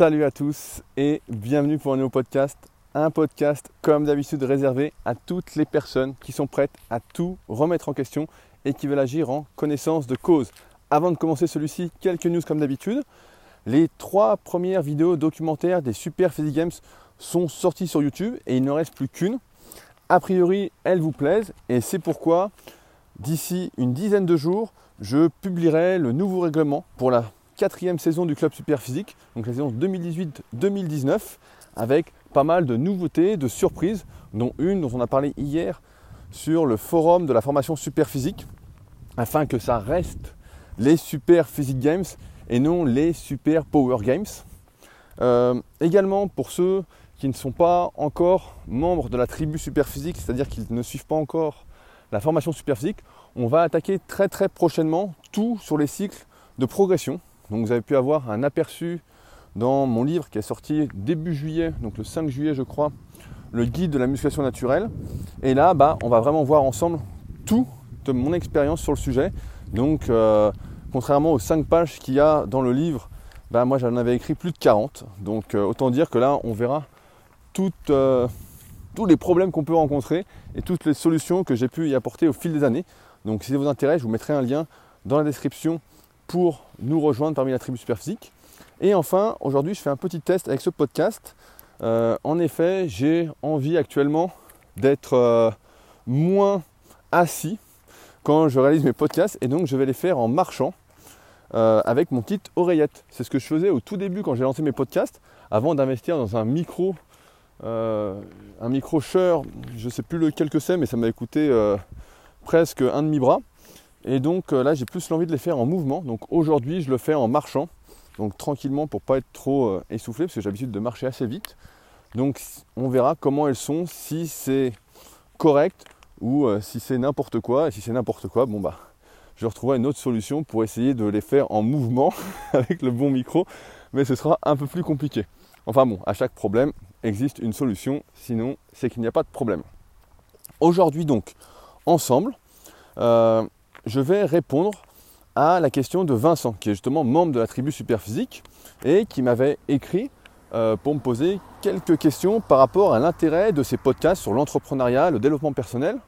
Salut à tous et bienvenue pour un nouveau podcast. Un podcast comme d'habitude réservé à toutes les personnes qui sont prêtes à tout remettre en question et qui veulent agir en connaissance de cause. Avant de commencer celui-ci, quelques news comme d'habitude. Les trois premières vidéos documentaires des Super Physique Games sont sorties sur YouTube et il ne reste plus qu'une. A priori, elles vous plaisent et c'est pourquoi d'ici une dizaine de jours, je publierai le nouveau règlement pour la quatrième saison du club Super Physique, donc la saison 2018-2019, avec pas mal de nouveautés, de surprises, dont une dont on a parlé hier sur le forum de la formation Super Physique, afin que ça reste les Super Physique Games et non les Super Power Games. Euh, également pour ceux qui ne sont pas encore membres de la tribu Super Physique, c'est-à-dire qu'ils ne suivent pas encore la formation Super Physique, on va attaquer très très prochainement tout sur les cycles de progression. Donc vous avez pu avoir un aperçu dans mon livre qui est sorti début juillet, donc le 5 juillet je crois, le guide de la musculation naturelle. Et là, bah, on va vraiment voir ensemble tout de mon expérience sur le sujet. Donc euh, contrairement aux 5 pages qu'il y a dans le livre, bah, moi j'en avais écrit plus de 40. Donc euh, autant dire que là, on verra euh, tous les problèmes qu'on peut rencontrer et toutes les solutions que j'ai pu y apporter au fil des années. Donc si ça vous intéresse, je vous mettrai un lien dans la description pour nous rejoindre parmi la tribu Superphysique. Et enfin, aujourd'hui, je fais un petit test avec ce podcast. Euh, en effet, j'ai envie actuellement d'être euh, moins assis quand je réalise mes podcasts et donc je vais les faire en marchant euh, avec mon petite oreillette. C'est ce que je faisais au tout début quand j'ai lancé mes podcasts avant d'investir dans un micro, un micro je ne sais plus lequel que c'est, mais ça m'a coûté presque un demi-bras. Et donc euh, là, j'ai plus l'envie de les faire en mouvement. Donc aujourd'hui, je le fais en marchant. Donc tranquillement pour pas être trop euh, essoufflé, parce que j'ai l'habitude de marcher assez vite. Donc on verra comment elles sont, si c'est correct ou euh, si c'est n'importe quoi. Et si c'est n'importe quoi, bon bah je retrouverai une autre solution pour essayer de les faire en mouvement avec le bon micro. Mais ce sera un peu plus compliqué. Enfin bon, à chaque problème existe une solution, sinon c'est qu'il n'y a pas de problème. Aujourd'hui donc, ensemble, je vais répondre à la question de Vincent, qui est justement membre de la tribu Superphysique et qui m'avait écrit euh, pour me poser quelques questions par rapport à l'intérêt de ces podcasts sur l'entrepreneuriat, le développement personnel.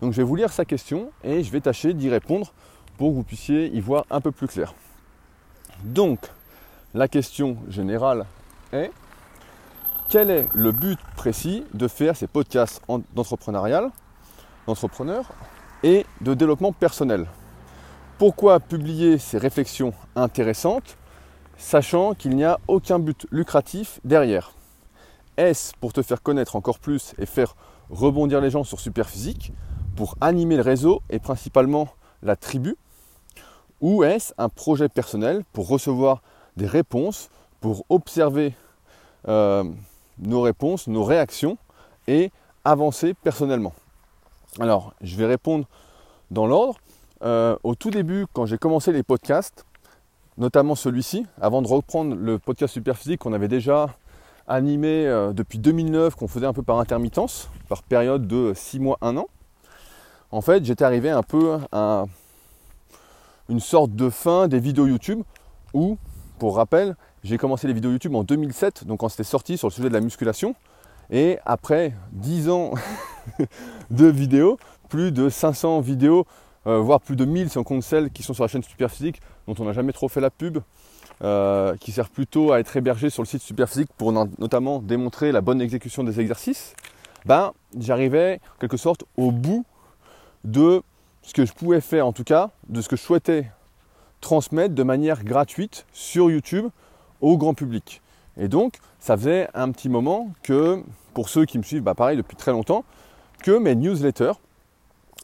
Donc je vais vous lire sa question et je vais tâcher d'y répondre pour que vous puissiez y voir un peu plus clair. Donc, la question générale est quel est le but précis de faire ces podcasts d'entrepreneuriat, d'entrepreneur et de développement personnel. Pourquoi publier ces réflexions intéressantes sachant qu'il n'y a aucun but lucratif derrière? Est-ce pour te faire connaître encore plus et faire rebondir les gens sur Superphysique, pour animer le réseau et principalement la tribu? Ou est-ce un projet personnel pour recevoir des réponses, pour observer euh, nos réponses, nos réactions et avancer personnellement? Alors, je vais répondre dans l'ordre. Euh, au tout début, quand j'ai commencé les podcasts, notamment celui-ci, avant de reprendre le podcast Superphysique qu'on avait déjà animé euh, depuis 2009, qu'on faisait un peu par intermittence, par période de 6 mois, 1 an, en fait, j'étais arrivé un peu à une sorte de fin des vidéos YouTube où, pour rappel, j'ai commencé les vidéos YouTube en 2007, donc quand c'était sorti sur le sujet de la musculation. Et après 10 ans de vidéos, plus de 500 vidéos, euh, voire plus de 1000 si on compte celles qui sont sur la chaîne Superphysique, dont on n'a jamais trop fait la pub, euh, qui sert plutôt à être hébergé sur le site Superphysique pour notamment démontrer la bonne exécution des exercices, ben, j'arrivais en quelque sorte au bout de ce que je pouvais faire, en tout cas, de ce que je souhaitais transmettre de manière gratuite sur YouTube au grand public. Et donc, ça faisait un petit moment que, pour ceux qui me suivent, bah, pareil, depuis très longtemps, que mes newsletters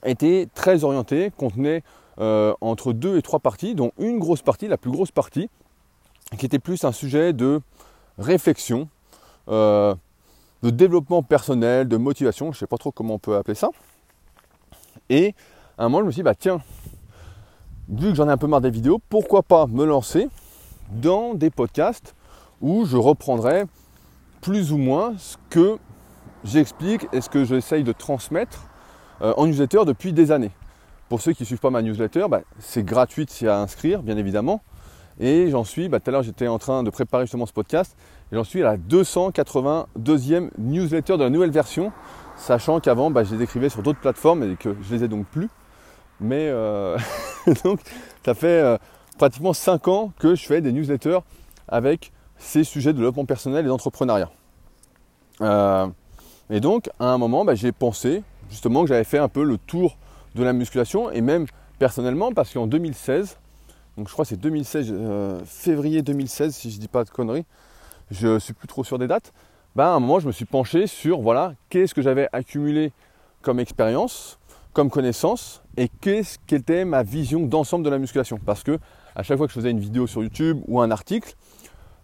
étaient très orientés, contenaient euh, entre deux et trois parties, dont une grosse partie, la plus grosse partie, qui était plus un sujet de réflexion, euh, de développement personnel, de motivation, je ne sais pas trop comment on peut appeler ça. Et à un moment, je me suis dit, bah tiens, vu que j'en ai un peu marre des vidéos, pourquoi pas me lancer dans des podcasts où je reprendrai plus ou moins ce que j'explique et ce que j'essaye de transmettre euh, en newsletter depuis des années. Pour ceux qui ne suivent pas ma newsletter, bah, c'est gratuit s'y à inscrire, bien évidemment. Et j'en suis, bah, tout à l'heure j'étais en train de préparer justement ce podcast, et j'en suis à la 282e newsletter de la nouvelle version, sachant qu'avant bah, je les écrivais sur d'autres plateformes et que je les ai donc plus. Mais euh, donc ça fait euh, pratiquement 5 ans que je fais des newsletters avec ces sujets de développement personnel et d'entrepreneuriat. Et donc à un moment bah, j'ai pensé justement que j'avais fait un peu le tour de la musculation et même personnellement parce qu'en 2016, donc je crois que c'est 2016, euh, février 2016 si je ne dis pas de conneries, je suis plus trop sûr des dates, bah, à un moment je me suis penché sur voilà qu'est-ce que j'avais accumulé comme expérience, comme connaissance et qu'est-ce qu'était ma vision d'ensemble de la musculation. Parce que à chaque fois que je faisais une vidéo sur YouTube ou un article,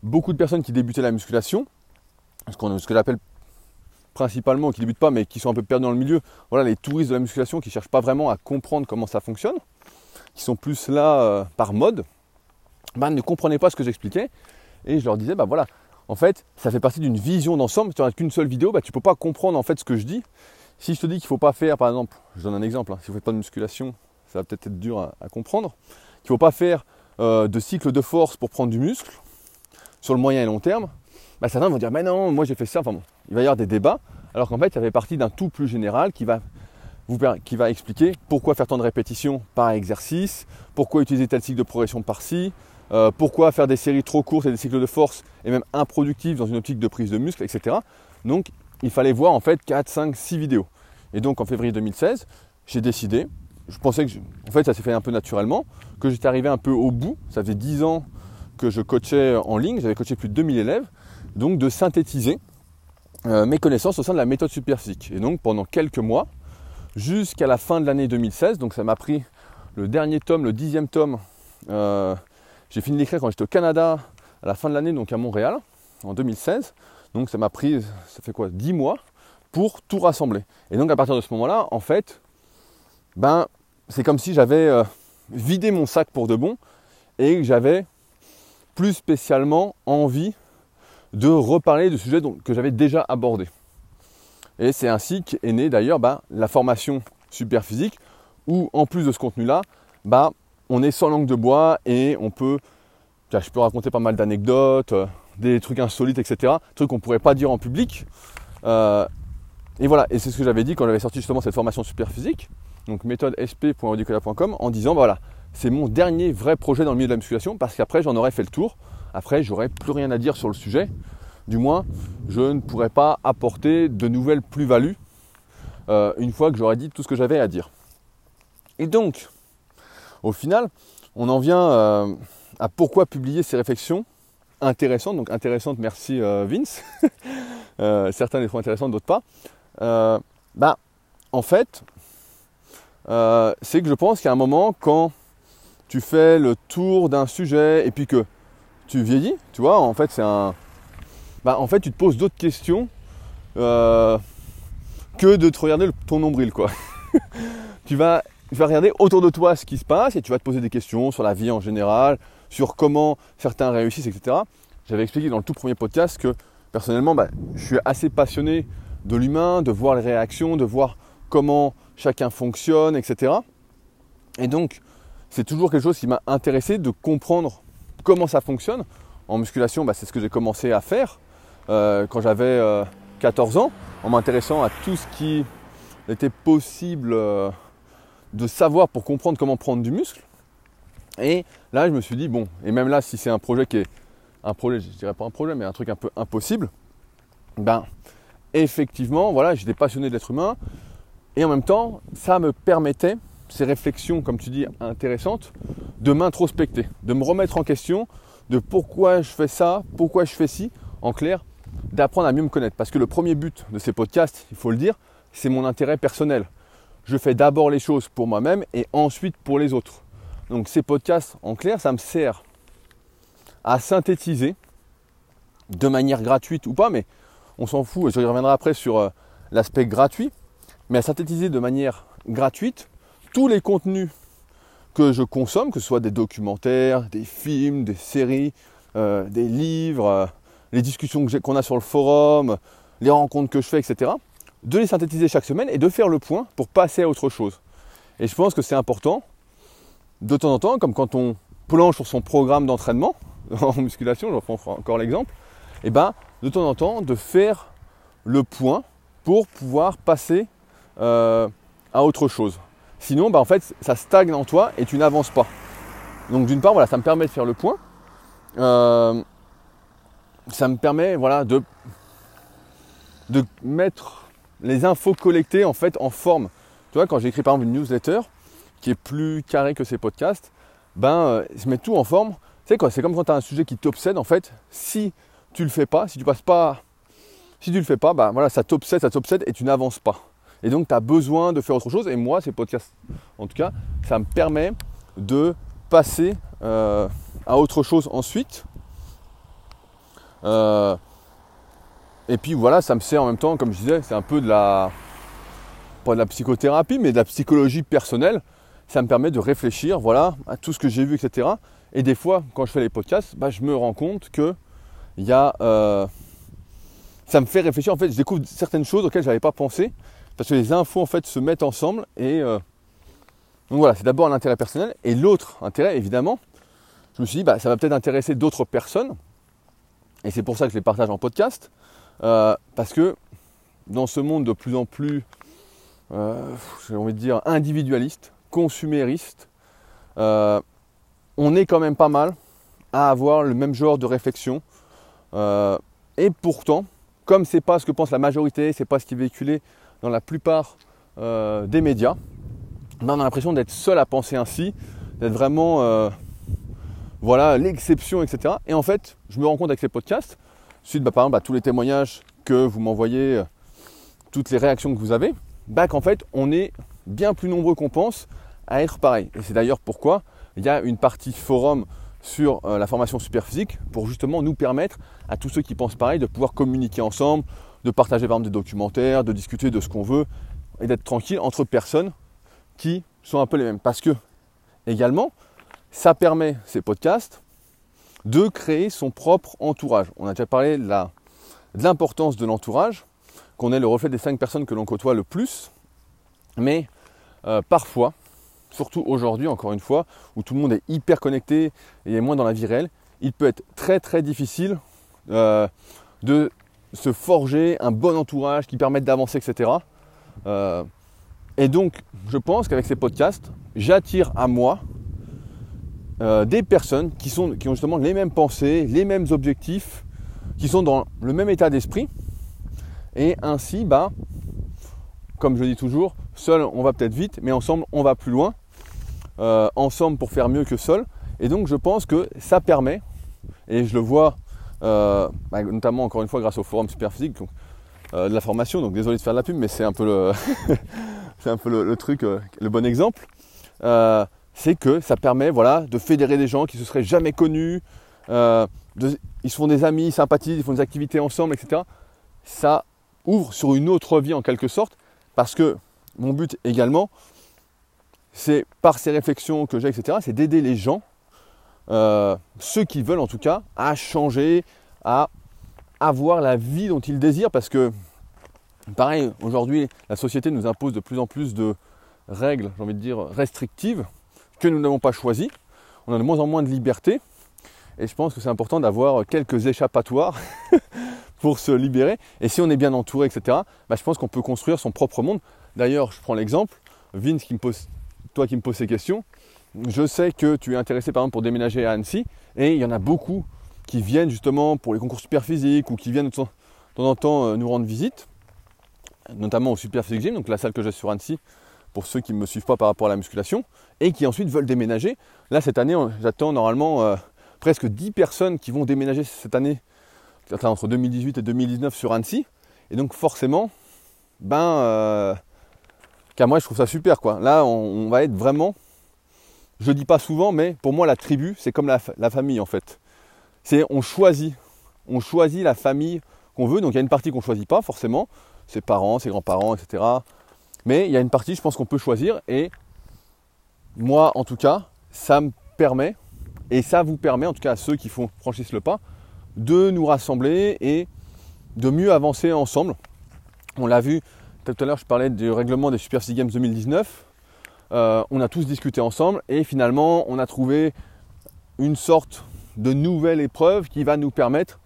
beaucoup de personnes qui débutaient la musculation, ce, ce que j'appelle principalement, qui débutent pas mais qui sont un peu perdus dans le milieu, voilà les touristes de la musculation qui cherchent pas vraiment à comprendre comment ça fonctionne, qui sont plus là euh, par mode, bah, ne comprenaient pas ce que j'expliquais. Et je leur disais, bah voilà, en fait, ça fait partie d'une vision d'ensemble. Si tu n'as qu'une seule vidéo, bah, tu ne peux pas comprendre en fait ce que je dis. Si je te dis qu'il ne faut pas faire, par exemple, je donne un exemple, hein, si vous ne faites pas de musculation, ça va peut-être être dur à, comprendre, qu'il ne faut pas faire euh, de cycle de force pour prendre du muscle sur le moyen et long terme, bah, certains vont dire, mais non, moi j'ai fait ça. Enfin bon, il va y avoir des débats, alors qu'en fait, ça fait partie d'un tout plus général qui va qui va expliquer pourquoi faire tant de répétitions par exercice, pourquoi utiliser tel cycle de progression par-ci, euh, pourquoi faire des séries trop courtes et des cycles de force et même improductifs dans une optique de prise de muscle, etc. Donc il fallait voir en fait 4, 5, 6 vidéos. Et donc en février 2016, j'ai décidé, je pensais que, en fait ça s'est fait un peu naturellement, que j'étais arrivé un peu au bout, ça faisait 10 ans que je coachais en ligne, j'avais coaché plus de 2000 élèves, donc de synthétiser euh, mes connaissances au sein de la méthode superphysique. Et donc pendant quelques mois, jusqu'à la fin de l'année 2016. Donc ça m'a pris le dernier tome, le dixième tome. Euh, j'ai fini d'écrire quand j'étais au Canada à la fin de l'année, donc à Montréal, en 2016. Donc ça m'a pris, ça fait quoi, 10 mois pour tout rassembler. Et donc à partir de ce moment-là, en fait, ben, c'est comme si j'avais euh, vidé mon sac pour de bon et que j'avais plus spécialement envie de reparler de sujets que j'avais déjà abordés. Et c'est ainsi qu'est née d'ailleurs bah, la formation super physique, où en plus de ce contenu-là, bah, on est sans langue de bois et on peut, je peux raconter pas mal d'anecdotes, euh, des trucs insolites, etc. Trucs qu'on ne pourrait pas dire en public. Euh, et voilà, et c'est ce que j'avais dit quand j'avais sorti justement cette formation super physique, donc méthode sp.audicola.com, en disant voilà, c'est mon dernier vrai projet dans le milieu de la musculation parce qu'après j'en aurais fait le tour. Après, j'aurais plus rien à dire sur le sujet du moins, je ne pourrais pas apporter de nouvelles plus-values euh, une fois que j'aurais dit tout ce que j'avais à dire. Et donc, au final, on en vient euh, à pourquoi publier ces réflexions intéressantes. Donc intéressantes, merci euh, Vince. certains les trouvent intéressantes, d'autres pas. bah, en fait, c'est que je pense qu'à un moment, quand tu fais le tour d'un sujet et puis que tu vieillis, tu vois, en fait, c'est un, bah, en fait, tu te poses d'autres questions euh, que de te regarder ton nombril, quoi. tu, vas, regarder autour de toi ce qui se passe et tu vas te poser des questions sur la vie en général, sur comment certains réussissent, etc. J'avais expliqué dans le tout premier podcast que personnellement, bah, je suis assez passionné de l'humain, de voir les réactions, de voir comment chacun fonctionne, etc. Et donc, c'est toujours quelque chose qui m'a intéressé de comprendre comment ça fonctionne. En musculation, bah, c'est ce que j'ai commencé à faire. Euh, quand j'avais 14 euh, ans, en m'intéressant à tout ce qui était possible euh, de savoir pour comprendre comment prendre du muscle. Et là, je me suis dit, bon, et même là, si c'est un projet qui est un projet, je dirais pas un projet, mais un truc un peu impossible, ben, effectivement, voilà, j'étais passionné de l'être humain, et en même temps, ça me permettait, ces réflexions, comme tu dis, intéressantes, de m'introspecter, de me remettre en question de pourquoi je fais ça, pourquoi je fais ci, en clair, d'apprendre à mieux me connaître. Parce que le premier but de ces podcasts, il faut le dire, c'est mon intérêt personnel. Je fais d'abord les choses pour moi-même et ensuite pour les autres. Donc ces podcasts, en clair, ça me sert à synthétiser de manière gratuite ou pas, mais on s'en fout, et je reviendrai après sur euh, l'aspect gratuit, mais à synthétiser de manière gratuite tous les contenus que je consomme, que ce soit des documentaires, des films, des séries, euh, des livres, euh, les discussions qu'on a sur le forum, les rencontres que je fais, etc., de les synthétiser chaque semaine et de faire le point pour passer à autre chose. Et je pense que c'est important, de temps en temps, comme quand on planche sur son programme d'entraînement en musculation, je reprends encore l'exemple, et ben de temps en temps de faire le point pour pouvoir passer euh, à autre chose. Sinon, bah, en fait, ça stagne en toi et tu n'avances pas. Donc d'une part, voilà, ça me permet de faire le point. Euh, ça me permet voilà, de, de mettre les infos collectées en fait en forme. Tu vois, quand j'écris par exemple une newsletter qui est plus carrée que ces podcasts, ben euh, je mets tout en forme. C'est quoi C'est comme quand tu as un sujet qui t'obsède en fait. Si tu le fais pas, si tu passes pas, si tu le fais pas, ben voilà, ça t'obsède, ça t'obsède et tu n'avances pas. Et donc tu as besoin de faire autre chose. Et moi, ces podcasts, en tout cas, ça me permet de passer euh, à autre chose ensuite. Euh, et puis voilà, ça me sert en même temps, comme je disais, c'est un peu de la, pas de la psychothérapie, mais de la psychologie personnelle. Ça me permet de réfléchir, voilà, à tout ce que j'ai vu, etc. Et des fois, quand je fais les podcasts, bah, je me rends compte que il y a, euh, ça me fait réfléchir. En fait, je découvre certaines choses auxquelles je n'avais pas pensé, parce que les infos en fait se mettent ensemble. Et euh, donc voilà, c'est d'abord un intérêt personnel, et l'autre intérêt, évidemment, je me suis dit, bah, ça va peut-être intéresser d'autres personnes. Et c'est pour ça que je les partage en podcast. Euh, parce que dans ce monde de plus en plus, euh, j'ai envie de dire, individualiste, consumériste, on est quand même pas mal à avoir le même genre de réflexion. et pourtant, comme c'est pas ce que pense la majorité, c'est pas ce qui est véhiculé dans la plupart des médias, ben, on a l'impression d'être seul à penser ainsi, d'être vraiment voilà l'exception, etc. Et en fait, je me rends compte avec ces podcasts suite bah, par exemple à tous les témoignages que vous m'envoyez, euh, toutes les réactions que vous avez, bah, qu'en fait on est bien plus nombreux qu'on pense à être pareil. Et c'est d'ailleurs pourquoi il y a une partie forum sur euh, la formation super physique pour justement nous permettre à tous ceux qui pensent pareil de pouvoir communiquer ensemble, de partager par exemple des documentaires, de discuter de ce qu'on veut et d'être tranquille entre personnes qui sont un peu les mêmes. Parce que également, ça permet ces podcasts de créer son propre entourage. On a déjà parlé de l'importance de l'entourage, qu'on est le reflet des cinq personnes que l'on côtoie le plus, mais euh, parfois, surtout aujourd'hui encore une fois, où tout le monde est hyper connecté et est moins dans la vie réelle, il peut être très très difficile euh, de se forger un bon entourage qui permette d'avancer, etc. Euh, et donc, je pense qu'avec ces podcasts, j'attire à moi euh, des personnes qui, sont, qui ont justement les mêmes pensées, les mêmes objectifs, qui sont dans le même état d'esprit. Et ainsi, bah, comme je dis toujours, seul on va peut-être vite, mais ensemble on va plus loin. Euh, ensemble pour faire mieux que seul. Et donc je pense que ça permet, et je le vois euh, bah, notamment encore une fois grâce au forum Superphysique, donc, de la formation. Donc désolé de faire de la pub, mais c'est un peu le, un peu le, truc, le bon exemple c'est que ça permet voilà, de fédérer des gens qui ne se seraient jamais connus, euh, ils se font des amis, sympathisent, ils font des activités ensemble, etc. Ça ouvre sur une autre vie en quelque sorte, parce que mon but également, c'est par ces réflexions que j'ai, etc., c'est d'aider les gens, euh, ceux qui veulent en tout cas, à changer, à avoir la vie dont ils désirent, parce que, pareil, aujourd'hui, la société nous impose de plus en plus de règles, j'ai envie de dire, restrictives, que nous n'avons pas choisi. On a de moins en moins de liberté. Et je pense que c'est important d'avoir quelques échappatoires pour se libérer. Et si on est bien entouré, etc., bah, je pense qu'on peut construire son propre monde. D'ailleurs, je prends l'exemple, Vince, qui me pose, toi qui me poses ces questions, je sais que tu es intéressé par exemple pour déménager à Annecy, et il y en a beaucoup qui viennent justement pour les concours super physiques ou qui viennent de temps en temps euh, nous rendre visite, notamment au Super Physique Gym, donc la salle que j'ai sur Annecy, pour ceux qui ne me suivent pas par rapport à la musculation, et qui ensuite veulent déménager. Là, cette année, j'attends normalement euh, presque 10 personnes qui vont déménager cette année, entre 2018 et 2019 sur Annecy. Et donc forcément, ben, euh, qu'à moi, je trouve ça super. quoi. Là, on, va être vraiment, je ne dis pas souvent, mais pour moi, la tribu, c'est comme la, famille en fait. C'est on choisit, on choisit la famille qu'on veut. Donc il y a une partie qu'on ne choisit pas forcément, ses parents, ses grands-parents, etc mais il y a une partie, je pense qu'on peut choisir. Et moi, en tout cas, ça me permet, et ça vous permet, en tout cas à ceux qui font franchissent le pas, de nous rassembler et de mieux avancer ensemble. On l'a vu tout à l'heure, je parlais du règlement des Super Sea Games 2019. Euh, on a tous discuté ensemble et finalement, on a trouvé une sorte de nouvelle épreuve qui va nous permettre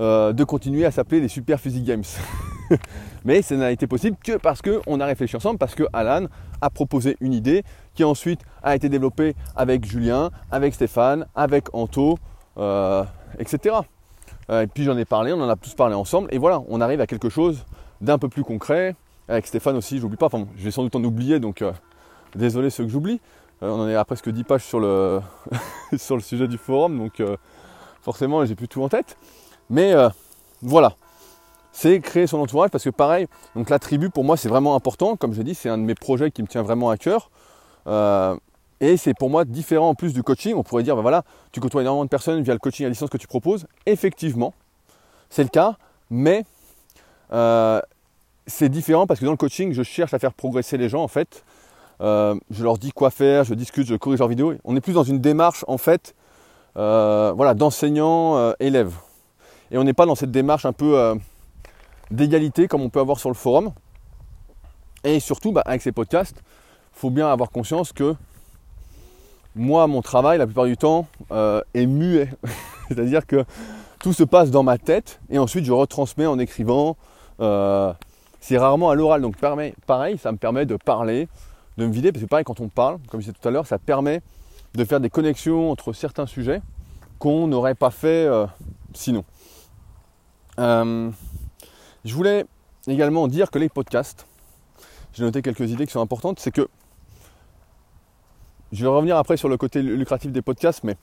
euh, de continuer à s'appeler les Super Physique Games. Mais ça n'a été possible que parce qu'on a réfléchi ensemble, parce que Alan a proposé une idée qui ensuite a été développée avec Julien, avec Stéphane, avec Anto, euh, etc. Et puis j'en ai parlé, on en a tous parlé ensemble, et voilà, on arrive à quelque chose d'un peu plus concret. Avec Stéphane aussi, j'oublie pas, enfin, je vais sans doute en oublier, donc désolé ceux que j'oublie. on en est à presque 10 pages sur le, sur le sujet du forum, donc forcément j'ai plus tout en tête. Mais voilà, c'est créer son entourage parce que pareil, donc la tribu pour moi c'est vraiment important, comme je l'ai dit, c'est un de mes projets qui me tient vraiment à cœur. Euh, et c'est pour moi différent en plus du coaching. On pourrait dire, ben voilà, tu côtoies énormément de personnes via le coaching à distance que tu proposes. Effectivement, c'est le cas, mais euh, c'est différent parce que dans le coaching, je cherche à faire progresser les gens en fait. Euh, je leur dis quoi faire, je discute, je corrige leurs vidéos. On est plus dans une démarche en fait, voilà, d'enseignant-élève. Et on n'est pas dans cette démarche un peu d'égalité comme on peut avoir sur le forum. Et surtout, bah, avec ces podcasts, il faut bien avoir conscience que moi, mon travail, la plupart du temps, euh, est muet. C'est-à-dire que tout se passe dans ma tête et ensuite je retransmets en écrivant. Euh, c'est rarement à l'oral. Donc pareil, ça me permet de parler, de me vider. Parce que pareil, quand on parle, comme je disais tout à l'heure, ça permet de faire des connexions entre certains sujets qu'on n'aurait pas fait euh, sinon. Je voulais également dire que les podcasts, j'ai noté quelques idées qui sont importantes, c'est que je vais revenir après sur le côté lucratif des podcasts, mais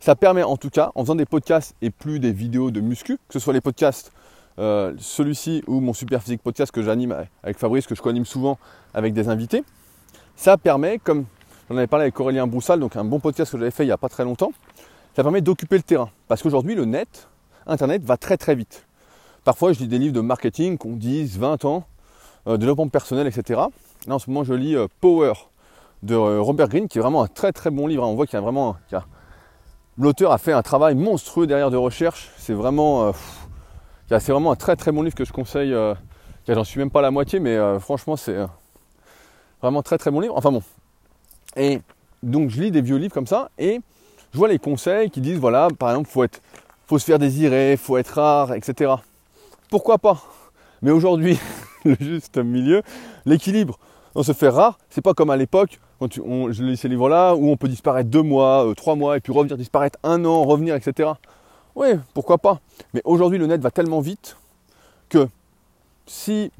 ça permet en tout cas, en faisant des podcasts et plus des vidéos de muscu, que ce soit les podcasts, euh, celui-ci ou mon Super Physique podcast que j'anime avec Fabrice, que je co-anime souvent avec des invités, ça permet, comme j'en avais parlé avec Aurélien Broussal, donc un bon podcast que j'avais fait il n'y a pas très longtemps, ça permet d'occuper le terrain. Parce qu'aujourd'hui, le net, Internet va très très vite. Parfois, je lis des livres de marketing qui ont 10, 20 ans, euh, développement personnel, etc. Là, en ce moment, je lis euh, Power de Robert Greene, qui est vraiment un très très bon livre. On voit qu'il y a vraiment. L'auteur a fait un travail monstrueux derrière de recherche. C'est vraiment, c'est vraiment un très très bon livre que je conseille. J'en suis même pas à la moitié, mais franchement, c'est vraiment très très bon livre. Enfin bon. Et donc, je lis des vieux livres comme ça et je vois les conseils qui disent voilà, par exemple, faut faut se faire désirer, faut être rare, etc pourquoi pas? Mais aujourd'hui, le juste milieu, l'équilibre, on se fait rare. C'est pas comme à l'époque, quand je lis ces livres-là, où on peut disparaître deux mois, euh, trois mois, et puis revenir disparaître un an, revenir, etc. Oui, pourquoi pas Mais aujourd'hui, le net va tellement vite que si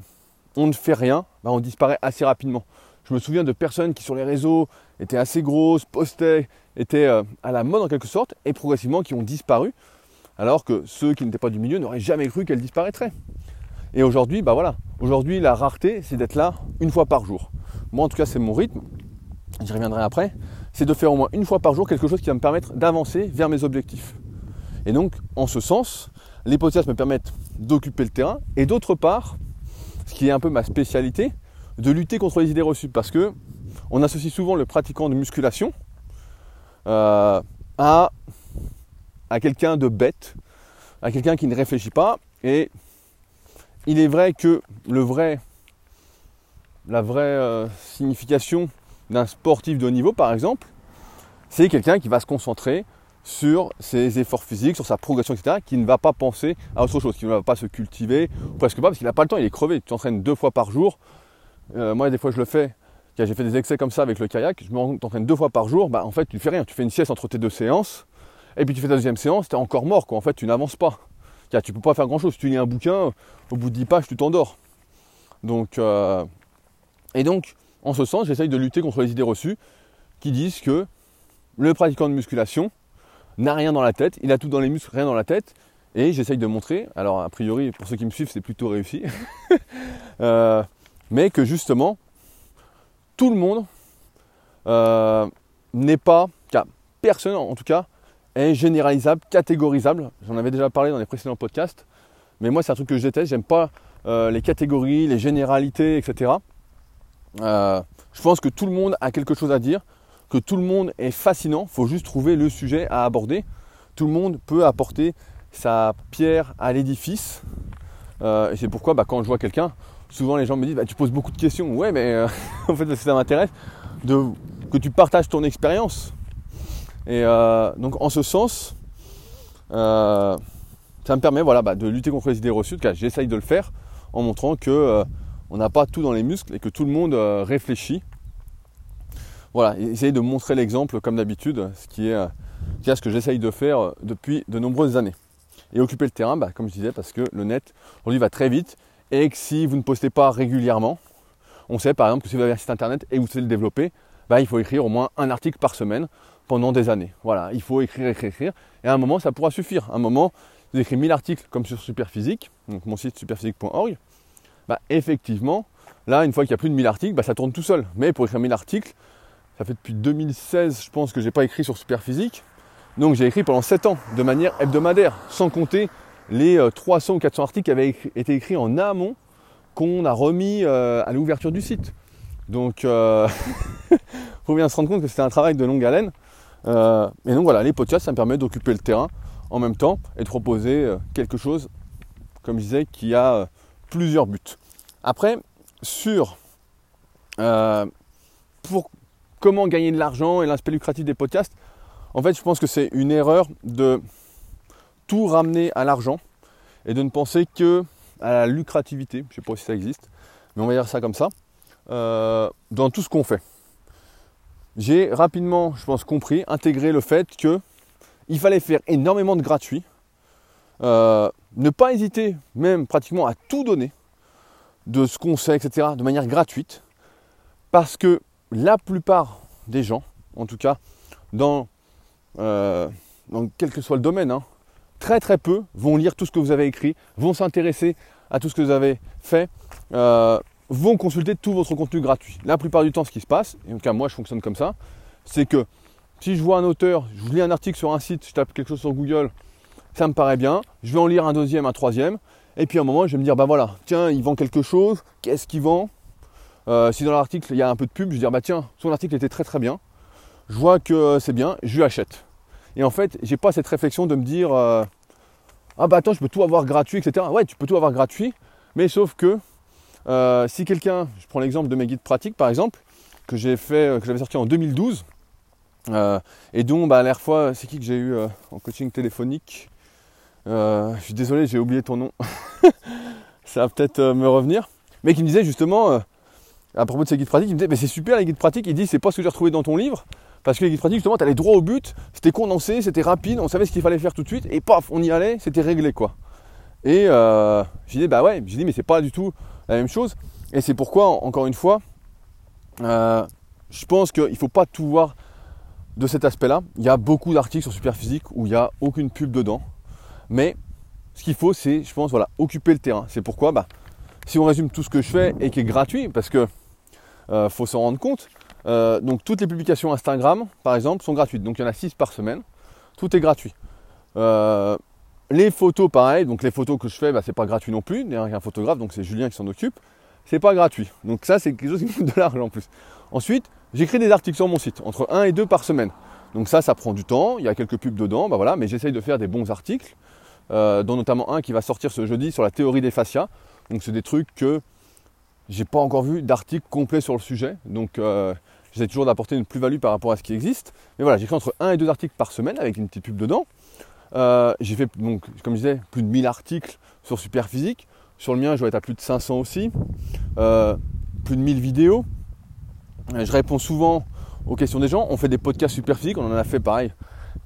on ne fait rien, bah, on disparaît assez rapidement. Je me souviens de personnes qui sur les réseaux étaient assez grosses, postaient, étaient euh, à la mode en quelque sorte, et progressivement qui ont disparu alors que ceux qui n'étaient pas du milieu n'auraient jamais cru qu'elle disparaîtrait. Et aujourd'hui, bah voilà, aujourd'hui la rareté, c'est d'être là une fois par jour. Moi en tout cas, c'est mon rythme, j'y reviendrai après, c'est de faire au moins une fois par jour quelque chose qui va me permettre d'avancer vers mes objectifs. Et donc, en ce sens, les podcasts me permettent d'occuper le terrain et d'autre part, ce qui est un peu ma spécialité, de lutter contre les idées reçues. Parce que on associe souvent le pratiquant de musculation euh, à à quelqu'un de bête, à quelqu'un qui ne réfléchit pas. Et il est vrai que le vrai, la vraie euh, signification d'un sportif de haut niveau, par exemple, c'est quelqu'un qui va se concentrer sur ses efforts physiques, sur sa progression, etc., qui ne va pas penser à autre chose, qui ne va pas se cultiver, presque pas, parce qu'il n'a pas le temps, il est crevé. Tu t'entraînes deux fois par jour. Euh, moi, des fois, je le fais. J'ai fait des excès comme ça avec le kayak. Je m'entraîne deux fois par jour. Bah, en fait, tu ne fais rien. Tu fais une sieste entre tes deux séances. Et puis tu fais ta deuxième séance, tu es encore mort, quoi. En fait, tu n'avances pas. Tu peux pas faire grand chose. Si tu lis un bouquin, au bout de 10 pages, tu t'endors. Donc, euh, et donc, en ce sens, j'essaye de lutter contre les idées reçues qui disent que le pratiquant de musculation n'a rien dans la tête, il a tout dans les muscles, rien dans la tête. Et j'essaye de montrer, alors a priori, pour ceux qui me suivent, c'est plutôt réussi, euh, mais que justement, tout le monde euh, n'est pas, personne en tout cas, est généralisable, catégorisable. J'en avais déjà parlé dans les précédents podcasts. Mais moi, c'est un truc que je déteste. J'aime pas euh, les catégories, les généralités, etc. Je pense que tout le monde a quelque chose à dire, que tout le monde est fascinant. Faut juste trouver le sujet à aborder. Tout le monde peut apporter sa pierre à l'édifice. Euh, et c'est pourquoi, bah, quand je vois quelqu'un, souvent les gens me disent bah, Tu poses beaucoup de questions. Ouais, mais en fait, ça m'intéresse de, que tu partages ton expérience. Et donc en ce sens, ça me permet voilà, bah, de lutter contre les idées reçues. J'essaye de le faire en montrant que on n'a pas tout dans les muscles et que tout le monde réfléchit. Voilà, essayer de montrer l'exemple comme d'habitude, ce qui est, ce que j'essaye de faire depuis de nombreuses années. Et occuper le terrain, bah, comme je disais, parce que le net aujourd'hui va très vite et que si vous ne postez pas régulièrement, on sait par exemple que si vous avez un site internet et que vous souhaitez le développer, bah, il faut écrire au moins un article par semaine pendant des années. Voilà, il faut écrire, écrire, écrire. Et à un moment, ça pourra suffire. À un moment, vous écrivez 1000 articles comme sur Superphysique, donc mon site superphysique.org. Bah, effectivement, là, une fois qu'il y a plus de 1000 articles, bah, ça tourne tout seul. Mais pour écrire 1000 articles, ça fait depuis 2016, je pense, que je n'ai pas écrit sur Superphysique. Donc j'ai écrit pendant 7 ans de manière hebdomadaire, sans compter les 300 euh, ou 400 articles qui avaient été écrits en amont qu'on a remis euh, à l'ouverture du site. Donc euh, faut bien se rendre compte que c'était un travail de longue haleine. et donc voilà, les podcasts, ça me permet d'occuper le terrain en même temps et de proposer quelque chose, comme je disais, qui a plusieurs buts. Après, sur pour comment gagner de l'argent et l'aspect lucratif des podcasts, en fait, je pense que c'est une erreur de tout ramener à l'argent et de ne penser que à la lucrativité, je ne sais pas si ça existe, mais on va dire ça comme ça, euh, dans tout ce qu'on fait. J'ai rapidement, je pense, compris, intégré le fait que il fallait faire énormément de gratuits, euh, ne pas hésiter même pratiquement à tout donner de ce qu'on sait, etc., de manière gratuite, parce que la plupart des gens, en tout cas dans euh, quel que soit le domaine, hein, très très peu vont lire tout ce que vous avez écrit, vont s'intéresser à tout ce que vous avez fait, euh, vont consulter tout votre contenu gratuit. La plupart du temps, ce qui se passe, et en tout cas moi je fonctionne comme ça, c'est que si je vois un auteur, je lis un article sur un site, je tape quelque chose sur Google, ça me paraît bien, je vais en lire un deuxième, un troisième, et puis à un moment je vais me dire, bah voilà, tiens, il vend quelque chose, qu'est-ce qu'il vend? Euh, Si dans l'article il y a un peu de pub, je vais dire, bah tiens, son article était très très bien, je vois que c'est bien, je lui achète. Et en fait, j'ai pas cette réflexion de me dire euh, Ah bah attends, je peux tout avoir gratuit, etc. Ouais, tu peux tout avoir gratuit, mais sauf que euh, si quelqu'un, je prends l'exemple de mes guides pratiques par exemple, que j'ai fait, euh, que j'avais sorti en 2012, et dont bah, à l'air fois, c'est qui que j'ai eu en coaching téléphonique? Je suis désolé, j'ai oublié ton nom. Ça va peut-être me revenir. Mais qui me disait justement, à propos de ces guides pratiques, il me disait mais c'est super les guides pratiques, il dit c'est pas ce que j'ai retrouvé dans ton livre, parce que les guides pratiques, justement, tu allais droit au but, c'était condensé, c'était rapide, on savait ce qu'il fallait faire tout de suite, et paf, on y allait, c'était réglé quoi. Et euh, j'ai dit, bah ouais, j'ai dit, mais c'est pas du tout la même chose. Et c'est pourquoi, encore une fois, euh, je pense qu'il ne faut pas tout voir de cet aspect-là. Il y a beaucoup d'articles sur Superphysique où il n'y a aucune pub dedans. Mais ce qu'il faut, c'est, je pense, voilà, occuper le terrain. C'est pourquoi, bah, si on résume tout ce que je fais et qui est gratuit, parce que euh, faut s'en rendre compte, euh, donc toutes les publications Instagram, par exemple, sont gratuites. Donc il y en a 6 par semaine. Tout est gratuit. Euh, les photos, pareil. Donc les photos que je fais, bah, c'est pas gratuit non plus. Il y a un photographe, donc c'est Julien qui s'en occupe. C'est pas gratuit. Donc ça, c'est quelque chose qui me coûte de l'argent en plus. Ensuite, j'écris des articles sur mon site, entre 1 et 2 par semaine. Donc ça, ça prend du temps. Il y a quelques pubs dedans, bah voilà. Mais j'essaye de faire des bons articles, euh, dont notamment un qui va sortir ce jeudi sur la théorie des fascias. Donc c'est des trucs que j'ai pas encore vu d'article complet sur le sujet. Donc J'essaie toujours d'apporter une plus-value par rapport à ce qui existe. Mais voilà, j'écris entre 1 et 2 articles par semaine avec une petite pub dedans. Euh, j'ai fait, donc, comme je disais, plus de 1000 articles sur Superphysique. Sur le mien, je dois être à plus de 500 aussi. Euh, plus de 1000 vidéos. Je réponds souvent aux questions des gens. On fait des podcasts Superphysique. On en a fait pareil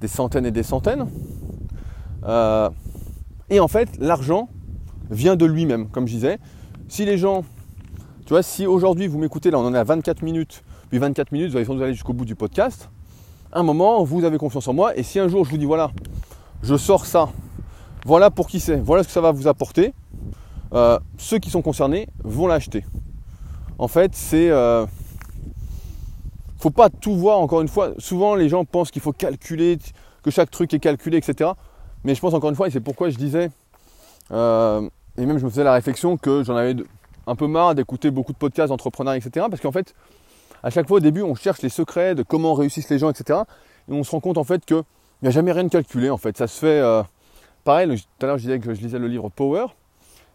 des centaines et des centaines. Euh, et en fait, l'argent vient de lui-même, comme je disais. Si les gens, tu vois, si aujourd'hui vous m'écoutez, là on en est à 24 minutes, puis 24 minutes, vous allez sans aller jusqu'au bout du podcast. Un moment, vous avez confiance en moi. Et si un jour je vous dis voilà, je sors ça, voilà pour qui c'est, voilà ce que ça va vous apporter, euh, ceux qui sont concernés vont l'acheter. En fait, c'est. Euh, faut pas tout voir encore une fois. Souvent, les gens pensent qu'il faut calculer, que chaque truc est calculé, etc. Mais je pense encore une fois, et c'est pourquoi je disais, euh, et même je me faisais la réflexion que j'en avais un peu marre d'écouter beaucoup de podcasts d'entrepreneurs, etc. Parce qu'en fait, à chaque fois au début, on cherche les secrets de comment réussissent les gens, etc. Et on se rend compte en fait qu'il n'y a jamais rien de calculé. En fait, ça se fait. Euh, pareil, tout à l'heure je disais que je lisais le livre Power.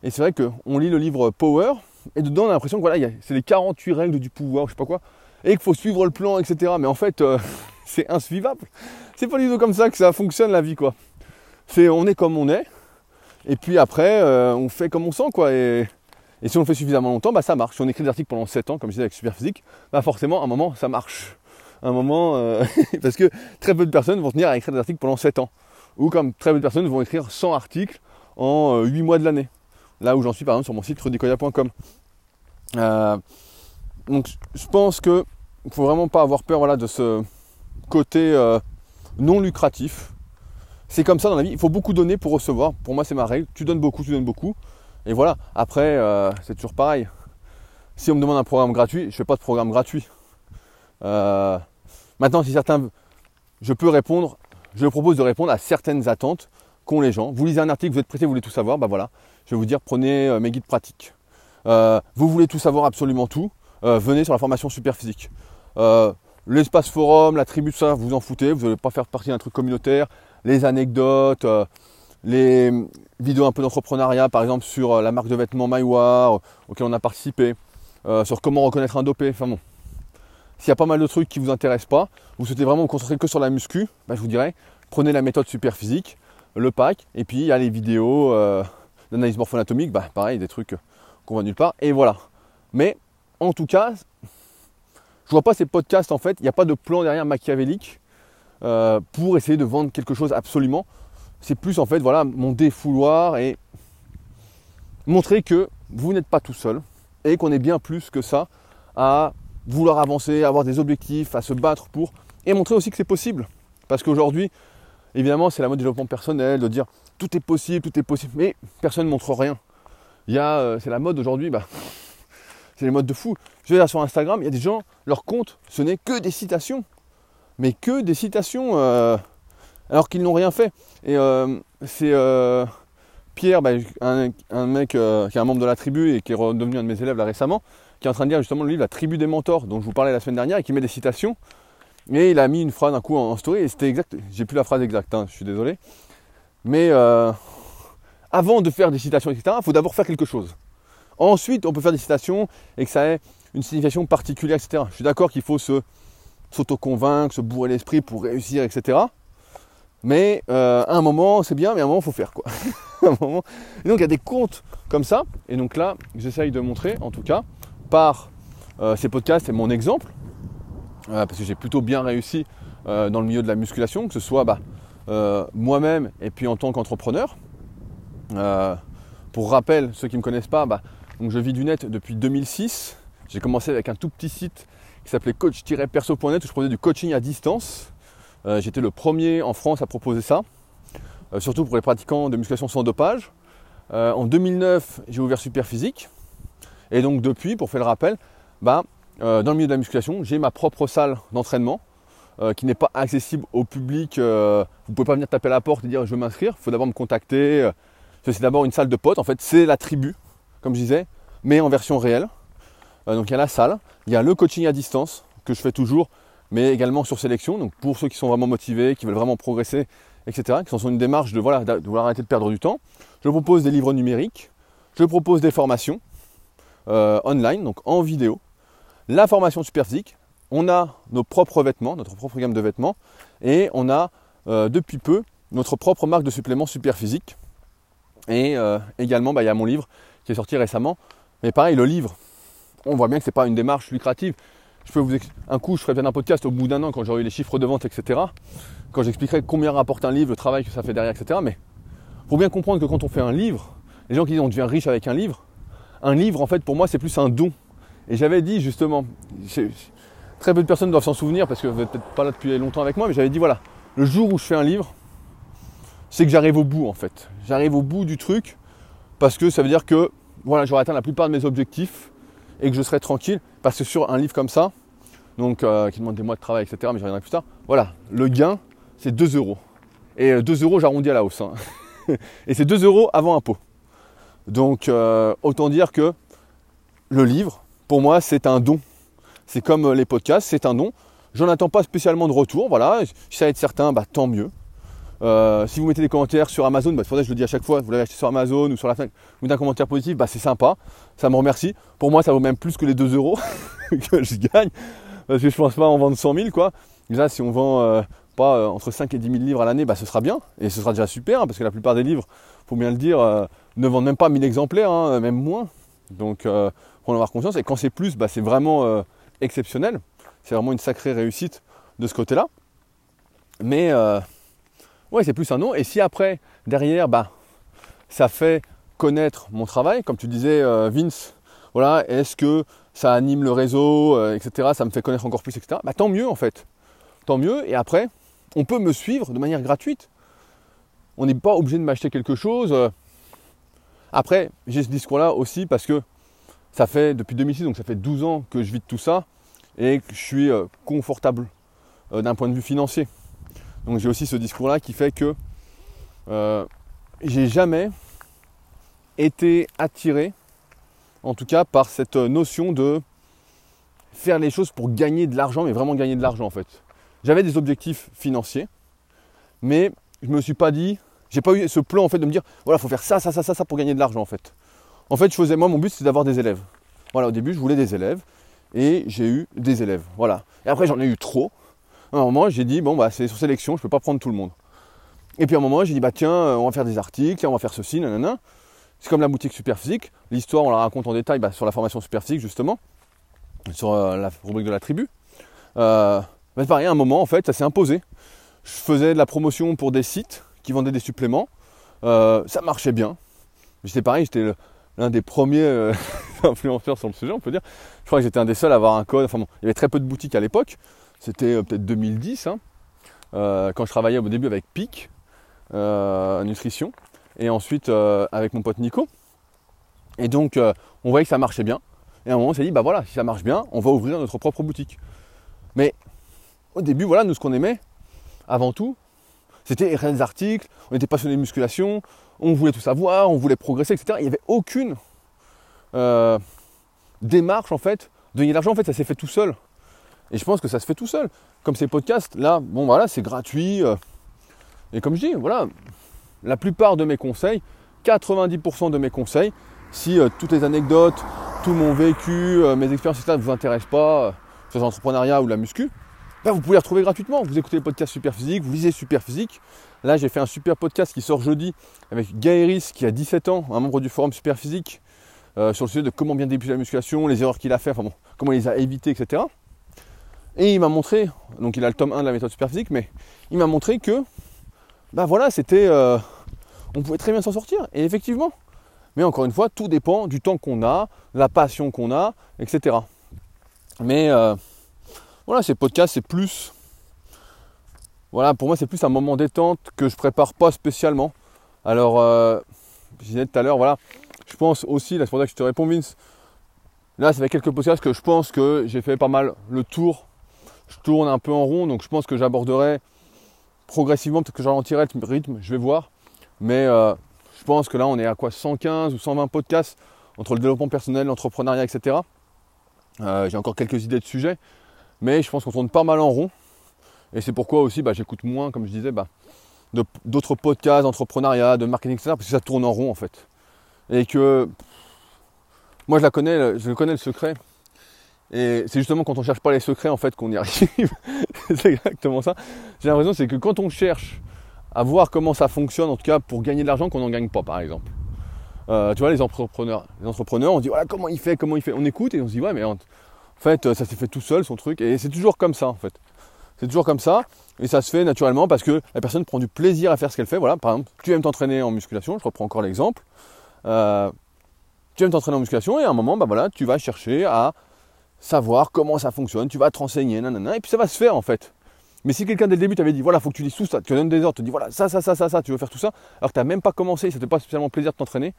Et c'est vrai qu'on lit le livre Power, et dedans on a l'impression que voilà, c'est les 48 règles du pouvoir, je sais pas quoi, et qu'il faut suivre le plan, etc. Mais en fait, euh, c'est insuivable. C'est pas du tout comme ça que ça fonctionne la vie, quoi. C'est on est comme on est, et puis après, euh, on fait comme on sent, quoi. Et, si on le fait suffisamment longtemps, bah ça marche. Si on écrit des articles pendant 7 ans, comme je disais avec Superphysique, bah forcément, à un moment, ça marche. un moment, euh, parce que très peu de personnes vont tenir à écrire des articles pendant 7 ans. Ou comme très peu de personnes vont écrire 100 articles en 8 euh, mois de l'année. Là où j'en suis par exemple sur mon site rudicoya.com. donc je pense que faut vraiment pas avoir peur voilà, de ce côté non lucratif c'est comme ça dans la vie. Il faut beaucoup donner pour recevoir. Pour moi, c'est ma règle. Tu donnes beaucoup, tu donnes beaucoup. Et voilà. Après, euh, c'est toujours pareil. Si on me demande un programme gratuit, je ne fais pas de programme gratuit. Euh, maintenant, si certains, je peux répondre, je propose de répondre à certaines attentes qu'ont les gens. Vous lisez un article, vous êtes pressé, vous voulez tout savoir, bah voilà. Je vais vous dire, prenez euh, mes guides pratiques. vous voulez tout savoir, absolument tout. venez sur la formation super physique. L'espace forum, la tribu, ça, vous en foutez. Vous n'allez pas faire partie d'un truc communautaire les anecdotes, les vidéos un peu d'entrepreneuriat, par exemple sur euh, la marque de vêtements MyWar, auquel on a participé, euh, sur comment reconnaître un dopé. Enfin bon, s'il y a pas mal de trucs qui ne vous intéressent pas, vous souhaitez vraiment vous concentrer que sur la muscu, bah, je vous dirais, prenez la méthode super physique, le pack, et puis il y a les vidéos d'analyse morpho-anatomique, bah, pareil, des trucs qu'on voit nulle part, et voilà. Mais en tout cas, je vois pas ces podcasts en fait, il n'y a pas de plan derrière machiavélique. Euh, pour essayer de vendre quelque chose absolument. C'est plus en fait voilà mon défouloir et montrer que vous n'êtes pas tout seul et qu'on est bien plus que ça à vouloir avancer, à avoir des objectifs, à se battre pour et montrer aussi que c'est possible. Parce qu'aujourd'hui, évidemment, c'est la mode du développement personnel de dire tout est possible, tout est possible, mais personne ne montre rien. Il y a, euh, c'est la mode aujourd'hui, bah, c'est les modes de fou. Je vais là sur Instagram, il y a des gens, leur compte, ce n'est que des citations mais que des citations euh, alors qu'ils n'ont rien fait. Et euh, c'est euh, Pierre, bah, un, mec qui est un membre de la tribu et qui est devenu un de mes élèves récemment, qui est en train de lire justement le livre La tribu des mentors dont je vous parlais la semaine dernière et qui met des citations. Et il a mis une phrase d'un coup en, story et c'était exact. J'ai plus la phrase exacte, hein, je suis désolé. Mais avant de faire des citations, etc., il faut d'abord faire quelque chose. Ensuite, on peut faire des citations et que ça ait une signification particulière, etc. Je suis d'accord qu'il faut se s'auto-convaincre, se bourrer l'esprit pour réussir, etc. Mais euh, à un moment, c'est bien, mais à un moment, il faut faire quoi. Et donc, il y a des comptes comme ça. Et donc là, j'essaye de montrer, en tout cas, par euh, ces podcasts et mon exemple, euh, parce que j'ai plutôt bien réussi dans le milieu de la musculation, que ce soit bah, moi-même et puis en tant qu'entrepreneur. pour rappel, ceux qui ne me connaissent pas, bah, donc je vis du net depuis 2006. J'ai commencé avec un tout petit site qui s'appelait coach-perso.net où je proposais du coaching à distance. Euh, j'étais le premier en France à proposer ça, euh, surtout pour les pratiquants de musculation sans dopage. Euh, en 2009, j'ai ouvert Superphysique. Et donc depuis, pour faire le rappel, bah, dans le milieu de la musculation, j'ai ma propre salle d'entraînement qui n'est pas accessible au public. vous ne pouvez pas venir taper à la porte et dire je veux m'inscrire. Il faut d'abord me contacter. C'est d'abord une salle de potes. En fait, c'est la tribu, comme je disais, mais en version réelle. donc il y a la salle. Il y a le coaching à distance que je fais toujours, mais également sur sélection. Donc pour ceux qui sont vraiment motivés, qui veulent vraiment progresser, etc., qui sont sur une démarche de, voilà, de vouloir arrêter de perdre du temps. Je propose des livres numériques, je propose des formations euh, online, donc en vidéo. La formation super physique, on a nos propres vêtements, notre propre gamme de vêtements, et on a euh, depuis peu notre propre marque de suppléments super physique. Et euh, également, bah, il y a mon livre qui est sorti récemment. Mais pareil, le livre, on voit bien que ce n'est pas une démarche lucrative. Je peux vous un coup, je ferai bien un podcast au bout d'un an quand j'aurai eu les chiffres de vente, etc. Quand j'expliquerai combien rapporte un livre, le travail que ça fait derrière, etc. Mais faut bien comprendre que quand on fait un livre, les gens qui disent on devient riche avec un livre, un livre en fait pour moi c'est plus un don. Et j'avais dit justement, très peu de personnes doivent s'en souvenir parce que vous n'êtes peut-être pas là depuis longtemps avec moi, mais j'avais dit voilà, le jour où je fais un livre, c'est que j'arrive au bout en fait. J'arrive au bout du truc parce que ça veut dire que voilà, j'aurai atteint la plupart de mes objectifs et que je serai tranquille. Parce que sur un livre comme ça, donc euh, qui demande des mois de travail, etc., mais j'y reviendrai plus tard, voilà, le gain, c'est 2 euros. Et 2 euh, euros, j'arrondis à la hausse. Hein. et c'est 2 euros avant impôt. Donc euh, autant dire que le livre, pour moi, c'est un don. C'est comme les podcasts, c'est un don. J'en attends pas spécialement de retour, voilà. Si ça aide certains, bah, tant mieux. Euh, si vous mettez des commentaires sur Amazon, bah, je le dis à chaque fois, vous l'avez acheté sur Amazon ou sur la fin, vous mettez un commentaire positif, bah, c'est sympa, ça me remercie. Pour moi, ça vaut même plus que les 2 euros que je gagne, parce que je pense pas en vendre 100 000, quoi. Si on vend pas entre 5 et 10 000 livres à l'année, bah, ce sera bien. Et ce sera déjà super, hein, parce que la plupart des livres, faut bien le dire, ne vendent même pas 1000 exemplaires, hein, même moins. Donc, euh, faut en avoir conscience. Et quand c'est plus, bah, c'est vraiment exceptionnel. C'est vraiment une sacrée réussite de ce côté-là. Mais ouais, c'est plus un nom. Et si après, derrière, bah, ça fait connaître mon travail, comme tu disais, Vince, voilà, est-ce que ça anime le réseau, euh, etc. Ça me fait connaître encore plus, etc. Bah, tant mieux en fait. Tant mieux. Et après, on peut me suivre de manière gratuite. On n'est pas obligé de m'acheter quelque chose. Euh. Après, j'ai ce discours-là aussi parce que ça fait depuis 2006, donc ça fait 12 ans que je vis de tout ça et que je suis euh, confortable d'un point de vue financier. Donc j'ai aussi ce discours-là qui fait que j'ai jamais été attiré en tout cas par cette notion de faire les choses pour gagner de l'argent, mais vraiment gagner de l'argent en fait. J'avais des objectifs financiers, mais je ne me suis pas dit, j'ai pas eu ce plan en fait de me dire, voilà, il faut faire ça, ça, ça, ça, ça pour gagner de l'argent en fait. En fait, je faisais, moi, mon but c'est d'avoir des élèves. Voilà, au début, je voulais des élèves, et j'ai eu des élèves, voilà. Et après, j'en ai eu trop. À un moment, j'ai dit, bon, bah, c'est sur sélection, je peux pas prendre tout le monde. Et puis à un moment, j'ai dit, bah tiens, on va faire des articles, on va faire ceci, nanana. C'est comme la boutique Superphysique. L'histoire, on la raconte en détail bah, sur la formation Superphysique, justement, sur euh, la rubrique de la tribu. Euh, pareil, à un moment, en fait, ça s'est imposé. Je faisais de la promotion pour des sites qui vendaient des suppléments. Euh, ça marchait bien. J'étais pareil, j'étais l'un des premiers influenceurs sur le sujet, on peut dire. Je crois que j'étais un des seuls à avoir un code. Enfin bon, il y avait très peu de boutiques à l'époque. C'était peut-être 2010, hein, quand je travaillais au début avec PIC Nutrition et ensuite euh, avec mon pote Nico. Et donc euh, on voyait que ça marchait bien. Et à un moment on s'est dit bah voilà, si ça marche bien, on va ouvrir notre propre boutique. Mais au début, voilà, nous ce qu'on aimait, avant tout, c'était des articles, on était passionné de musculation, on voulait tout savoir, on voulait progresser, etc. Il n'y avait aucune euh, démarche en fait de gagner de l'argent, en fait, ça s'est fait tout seul. Et je pense que ça se fait tout seul. Comme ces podcasts, là, bon voilà, c'est gratuit. et comme je dis, voilà, la plupart de mes conseils, 90% de mes conseils, si euh, toutes les anecdotes, tout mon vécu, euh, mes expériences, etc. ne vous intéressent pas, euh, sur l'entrepreneuriat ou la muscu, ben, vous pouvez les retrouver gratuitement. Vous écoutez les podcasts Super Physique, vous lisez Super Physique. Là, j'ai fait un super podcast qui sort jeudi avec Gaëris, qui a 17 ans, un membre du forum Super Physique, sur le sujet de comment bien débuter la musculation, les erreurs qu'il a fait, enfin bon, comment il les a évitées, etc. Et il m'a montré, donc il a le tome 1 de la méthode Super Physique, mais il m'a montré que, ben voilà, c'était on pouvait très bien s'en sortir. Et effectivement. Mais encore une fois, tout dépend du temps qu'on a, de la passion qu'on a, etc. Mais euh, voilà, ces podcasts, c'est plus. Voilà, pour moi, c'est plus un moment détente que je prépare pas spécialement. Alors, euh, je disais tout à l'heure, voilà, je pense aussi, là, c'est pour ça que je te réponds, Vince. Là, ça fait quelques podcasts que je pense que j'ai fait pas mal le tour. Je tourne un peu en rond, donc je pense que j'aborderai progressivement, peut-être que je ralentirai le rythme, je vais voir. Mais euh, je pense que là, on est à quoi 115 ou 120 podcasts entre le développement personnel, l'entrepreneuriat, etc. Euh, j'ai encore quelques idées de sujets, mais je pense qu'on tourne pas mal en rond. Et c'est pourquoi aussi bah, j'écoute moins, comme je disais, bah, d'autres podcasts d'entrepreneuriat, de marketing, etc. Parce que ça tourne en rond en fait. Et que moi je la connais, je connais le secret. Et c'est justement quand on cherche pas les secrets en fait qu'on y arrive. c'est exactement ça. J'ai l'impression c'est que quand on cherche à voir comment ça fonctionne, en tout cas pour gagner de l'argent qu'on n'en gagne pas, par exemple. Euh, tu vois, les entrepreneurs, les entrepreneurs, on dit voilà comment il fait, comment il fait. On écoute et on se dit ouais, mais en fait, ça s'est fait tout seul son truc. Et c'est toujours comme ça en fait. C'est toujours comme ça. Et ça se fait naturellement parce que la personne prend du plaisir à faire ce qu'elle fait. Voilà, par exemple, tu aimes t'entraîner en musculation, je reprends encore l'exemple. Euh, tu aimes t'entraîner en musculation et à un moment, bah voilà, tu vas chercher à savoir comment ça fonctionne, tu vas te renseigner, nanana, et puis ça va se faire en fait. Mais si quelqu'un dès le début t'avait dit voilà, faut que tu lises tout ça, tu donnes des ordres, tu dis voilà, ça, ça, ça, ça, tu veux faire tout ça, alors que tu n'as même pas commencé, ça te pas spécialement plaisir de t'entraîner,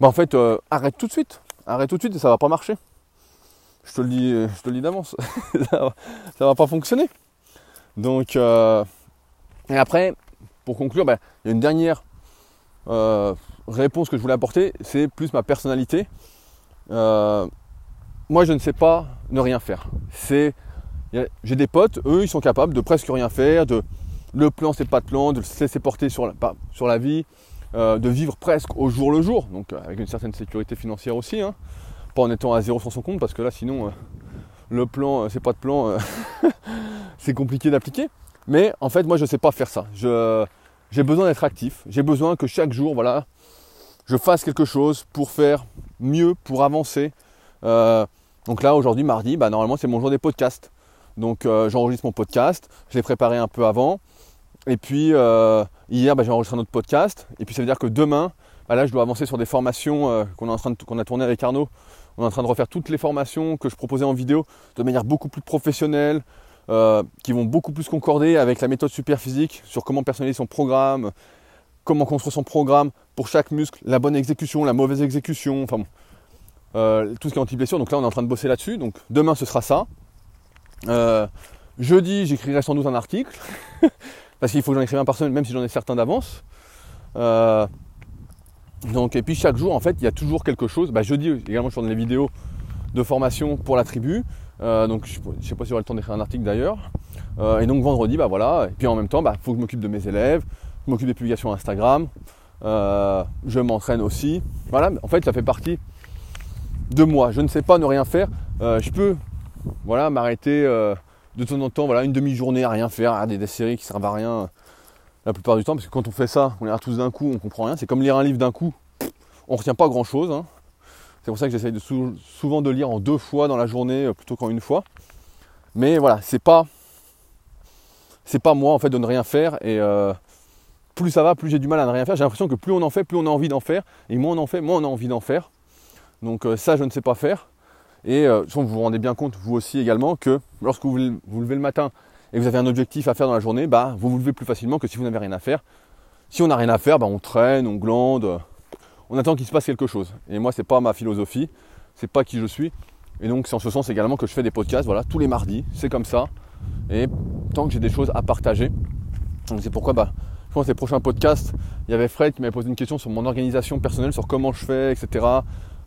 bah en fait, euh, arrête tout de suite. Arrête tout de suite et ça va pas marcher. Je te le dis, je te le dis d'avance. ça, va, va pas fonctionner. Donc, euh, et après, pour conclure, bah, il y a une dernière euh, réponse que je voulais apporter, c'est plus ma personnalité. Moi, je ne sais pas ne rien faire. C'est j'ai des potes, eux, ils sont capables de presque rien faire, de le plan c'est pas de plan, de se laisser porter sur la, sur la vie, euh, de vivre presque au jour le jour, donc euh, avec une certaine sécurité financière aussi, hein. pas en étant à zéro sur son compte, parce que là sinon euh, le plan c'est pas de plan, c'est compliqué d'appliquer. Mais en fait, moi, je ne sais pas faire ça. j'ai besoin d'être actif. J'ai besoin que chaque jour, voilà, je fasse quelque chose pour faire mieux, pour avancer. Euh, donc là, aujourd'hui, mardi, bah, normalement, c'est mon jour des podcasts. Donc euh, j'enregistre mon podcast. Je l'ai préparé un peu avant. Et puis euh, hier, bah, j'ai enregistré un autre podcast. Et puis ça veut dire que demain, bah, là, je dois avancer sur des formations qu'on qu'on a tournées avec Arnaud. On est en train de refaire toutes les formations que je proposais en vidéo de manière beaucoup plus professionnelle, euh, qui vont beaucoup plus concorder avec la méthode super physique sur comment personnaliser son programme, comment construire son programme pour chaque muscle, la bonne exécution, la mauvaise exécution, enfin euh, tout ce qui est anti-blessure. Donc là, on est en train de bosser là-dessus. Donc demain, ce sera ça. Euh, jeudi, j'écrirai sans doute un article, parce qu'il faut que j'en écrive un par semaine, même si j'en ai certains d'avance. donc, et puis chaque jour, en fait, il y a toujours quelque chose. Bah, jeudi, également, je tourne les vidéos de formation pour la tribu. Euh, donc je ne sais pas si j'aurai le temps d'écrire un article d'ailleurs. Euh, et donc vendredi, bah voilà. Et puis en même temps, il bah, faut que je m'occupe de mes élèves, je m'occupe des publications Instagram, euh, je m'entraîne aussi. Voilà, en fait, ça fait partie de moi. Je ne sais pas ne rien faire. je peux voilà, m'arrêter de temps en temps, voilà, une demi-journée à rien faire, à des, des, séries qui servent à rien la plupart du temps, parce que quand on fait ça, on les regarde tous d'un coup, on comprend rien. C'est comme lire un livre d'un coup, on retient pas grand chose. Hein. C'est pour ça que j'essaye souvent de lire en deux fois dans la journée euh, plutôt qu'en une fois. Mais voilà, c'est pas c'est pas moi en fait de ne rien faire et euh, plus ça va, plus j'ai du mal à ne rien faire. J'ai l'impression que plus on en fait, plus on a envie d'en faire et moins on en fait, moins on a envie d'en faire. Donc euh, ça, je ne sais pas faire. Et vous vous rendez bien compte, vous aussi également, que lorsque vous vous levez le matin et que vous avez un objectif à faire dans la journée, bah, vous vous levez plus facilement que si vous n'avez rien à faire. Si on n'a rien à faire, bah, on traîne, on glande, on attend qu'il se passe quelque chose. Et moi, c'est pas ma philosophie, c'est pas qui je suis. Et donc, c'est en ce sens également que je fais des podcasts, voilà, tous les mardis, c'est comme ça. Et tant que j'ai des choses à partager, c'est pourquoi, bah, je pense que les prochains podcasts, il y avait Fred qui m'avait posé une question sur mon organisation personnelle, sur comment je fais, etc.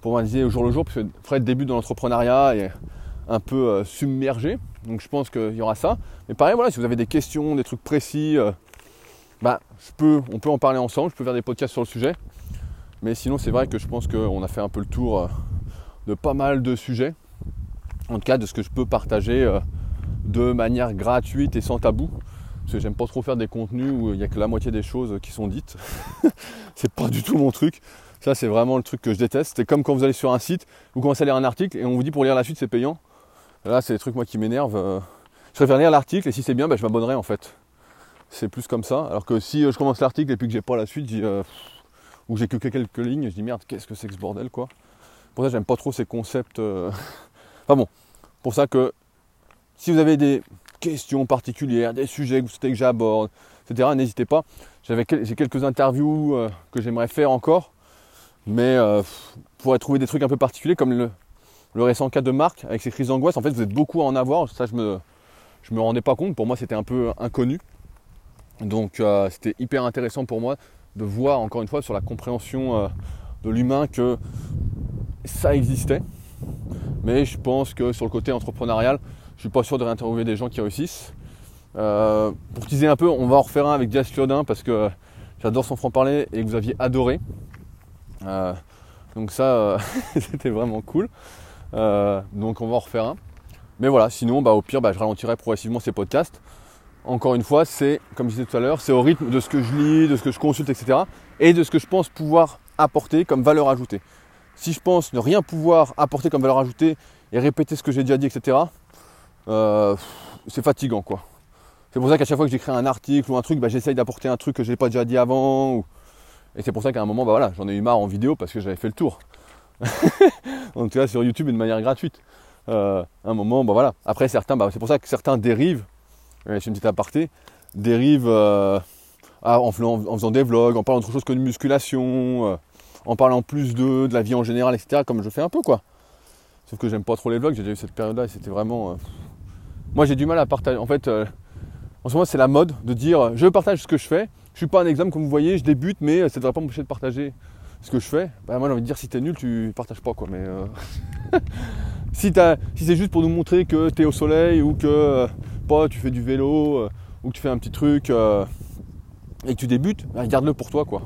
Pour m'analyser au jour le jour, parce que Fred débute dans l'entrepreneuriat et un peu euh, submergé. Donc je pense qu'il y aura ça. Mais pareil, voilà, si vous avez des questions, des trucs précis, euh, bah, on peut en parler ensemble, je peux faire des podcasts sur le sujet. Mais sinon, c'est vrai que je pense qu'on a fait un peu le tour euh, de pas mal de sujets. En tout cas, de ce que je peux partager de manière gratuite et sans tabou. Parce que j'aime pas trop faire des contenus où il n'y a que la moitié des choses qui sont dites. c'est pas du tout mon truc. Ça, c'est vraiment le truc que je déteste. C'est comme quand vous allez sur un site, vous commencez à lire un article et on vous dit pour lire la suite, c'est payant. Là, c'est des trucs moi qui m'énervent. Euh. Je préfère lire l'article et si c'est bien, ben, je m'abonnerai en fait. C'est plus comme ça. Alors que si je commence l'article et puis que j'ai pas la suite, dis où j'ai que quelques lignes, je dis merde, qu'est-ce que c'est que ce bordel quoi. Pour ça, j'aime pas trop ces concepts. Euh. enfin bon, pour ça que si vous avez des questions particulières, des sujets que vous souhaitez que j'aborde, etc., n'hésitez pas. J'ai quelques interviews euh, que j'aimerais faire encore, mais euh, pour trouver des trucs un peu particuliers comme le, récent cas de Marc avec ses crises d'angoisse. En fait, vous êtes beaucoup à en avoir. Ça, je me, je me rendais pas compte. Pour moi, c'était un peu inconnu. Donc, c'était hyper intéressant pour moi de voir encore une fois sur la compréhension euh, de l'humain que ça existait. Mais je pense que sur le côté entrepreneurial, je suis pas sûr de réinterviewer des gens qui réussissent. Euh, pour teaser un peu, on va en refaire un avec Diaz Claudin parce que j'adore son franc-parler et que vous aviez adoré. Euh, donc ça, c'était vraiment cool. donc on va en refaire un. Mais voilà, sinon, bah, au pire, bah, je ralentirai progressivement ces podcasts encore une fois, c'est, comme je disais tout à l'heure, c'est au rythme de ce que je lis, de ce que je consulte, etc. Et de ce que je pense pouvoir apporter comme valeur ajoutée. Si je pense ne rien pouvoir apporter comme valeur ajoutée et répéter ce que j'ai déjà dit, etc., euh, c'est fatigant quoi. C'est pour ça qu'à chaque fois que j'écris un article ou un truc, bah, j'essaye d'apporter un truc que je n'ai pas déjà dit avant. Et c'est pour ça qu'à un moment, bah, voilà, j'en ai eu marre en vidéo parce que j'avais fait le tour. en tout cas sur YouTube de manière gratuite. Euh, un moment, bah, voilà. Après certains, bah, c'est pour ça que certains dérivent je fais une petite aparté, dérive euh, en, faisant des vlogs, en parlant d'autre chose que de musculation, euh, en parlant plus de, de la vie en général, etc. Comme je fais un peu quoi. Sauf que j'aime pas trop les vlogs, j'ai déjà eu cette période-là et c'était vraiment. Euh, moi j'ai du mal à partager. En fait, en ce moment c'est la mode de dire je partage ce que je fais. Je suis pas un exemple comme vous voyez, je débute, mais ça devrait pas m'empêcher de partager ce que je fais. Bah, moi j'ai envie de dire si t'es nul, tu partages pas quoi. Mais si, si c'est juste pour nous montrer que tu es au soleil ou que tu fais du vélo euh, ou que tu fais un petit truc euh, et que tu débutes, bah, garde-le pour toi quoi.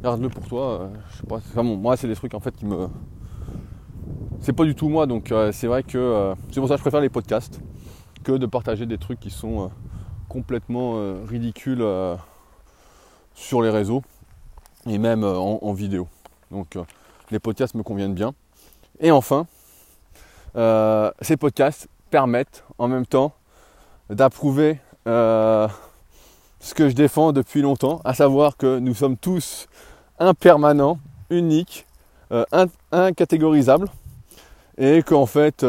Garde-le pour toi. Euh, je sais pas. moi c'est des trucs en fait qui me. C'est pas du tout moi, donc c'est vrai que c'est pour ça que je préfère les podcasts. que de partager des trucs qui sont euh, complètement euh, ridicules sur les réseaux et même en, vidéo. Donc les podcasts me conviennent bien. Et enfin, ces podcasts permettent en même temps d'approuver ce que je défends depuis longtemps, à savoir que nous sommes tous impermanents, uniques, incatégorisables, et qu'en fait,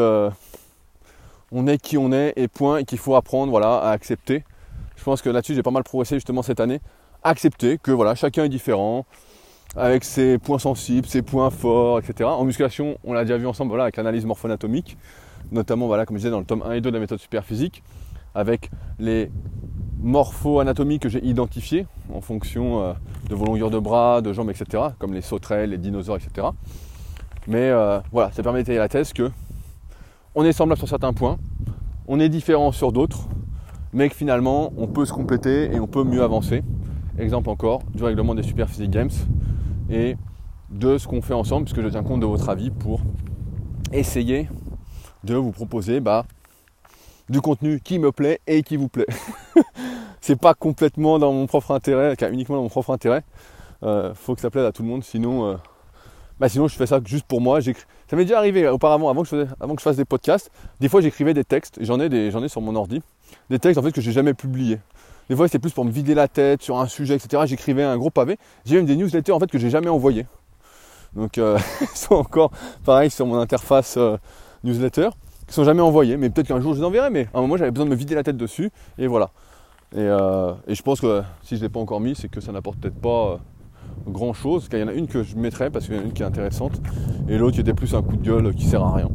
on est qui on est et point, et qu'il faut apprendre voilà, à accepter. Je pense que là-dessus j'ai pas mal progressé justement cette année. Accepter que voilà, chacun est différent, avec ses points sensibles, ses points forts, etc. En musculation, on l'a déjà vu ensemble voilà, avec l'analyse morpho-anatomique, notamment voilà, comme je disais dans le tome 1 et 2 de la méthode superphysique, avec les morpho-anatomies que j'ai identifiées en fonction euh, de vos longueurs de bras, de jambes, etc., comme les sauterelles, les dinosaures, etc. Mais euh, voilà, ça permet d'étayer la thèse que on est semblable sur certains points, on est différent sur d'autres, mais que finalement on peut se compléter et on peut mieux avancer. Exemple encore du règlement des Super Physique Games et de ce qu'on fait ensemble, puisque je tiens compte de votre avis pour essayer de vous proposer bah, du contenu qui me plaît et qui vous plaît. c'est pas complètement dans mon propre intérêt, uniquement dans mon propre intérêt. Euh, faut que ça plaise à tout le monde, sinon euh, bah sinon je fais ça juste pour moi. Ça m'est déjà arrivé auparavant, avant que, je avant que je fasse des podcasts, des fois j'écrivais des textes, j'en ai, j'en ai sur mon ordi, des textes en fait que j'ai jamais publiés. Des fois c'était plus pour me vider la tête sur un sujet, etc. J'écrivais un gros pavé. J'ai même des newsletters en fait que j'ai jamais envoyés. Donc euh, ils sont encore pareil sur mon interface euh, newsletter, qui sont jamais envoyés, mais peut-être qu'un jour je les enverrai, mais à un moment j'avais besoin de me vider la tête dessus, et voilà. Et, euh, je pense que si je ne l'ai pas encore mis, c'est que ça n'apporte peut-être pas grand chose. Il y en a une que je mettrais parce qu'il y en a une qui est intéressante et l'autre qui était plus un coup de gueule qui sert à rien,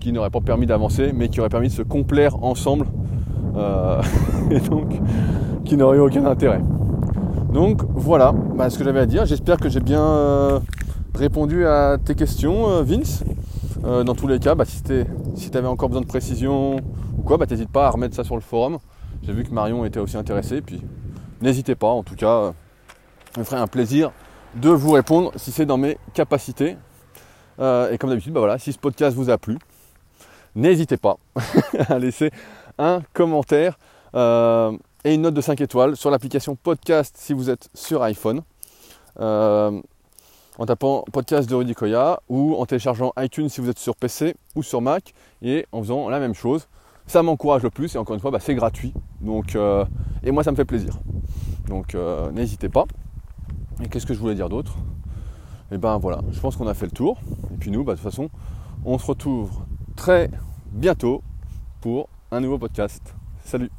qui n'aurait pas permis d'avancer mais qui aurait permis de se complaire ensemble euh, et donc qui n'aurait aucun intérêt. Donc voilà bah, ce que j'avais à dire. J'espère que j'ai bien euh, répondu à tes questions, euh, Vince. dans tous les cas, bah, si tu avais encore besoin de précision ou quoi, bah, pas à remettre ça sur le forum. J'ai vu que Marion était aussi intéressé, puis n'hésitez pas en tout cas je me ferai un plaisir de vous répondre si c'est dans mes capacités. Euh, et comme d'habitude, bah voilà, si ce podcast vous a plu, n'hésitez pas à laisser un commentaire euh, et une note de 5 étoiles sur l'application podcast si vous êtes sur iPhone. Euh, en tapant podcast de Rudy Koya ou en téléchargeant iTunes si vous êtes sur PC ou sur Mac et en faisant la même chose. Ça m'encourage le plus et encore une fois, bah, c'est gratuit. Donc, et moi, ça me fait plaisir. Donc, n'hésitez pas. Et qu'est-ce que je voulais dire d'autre? Et eh ben voilà, je pense qu'on a fait le tour. Et puis nous, bah, de toute façon, on se retrouve très bientôt pour un nouveau podcast. Salut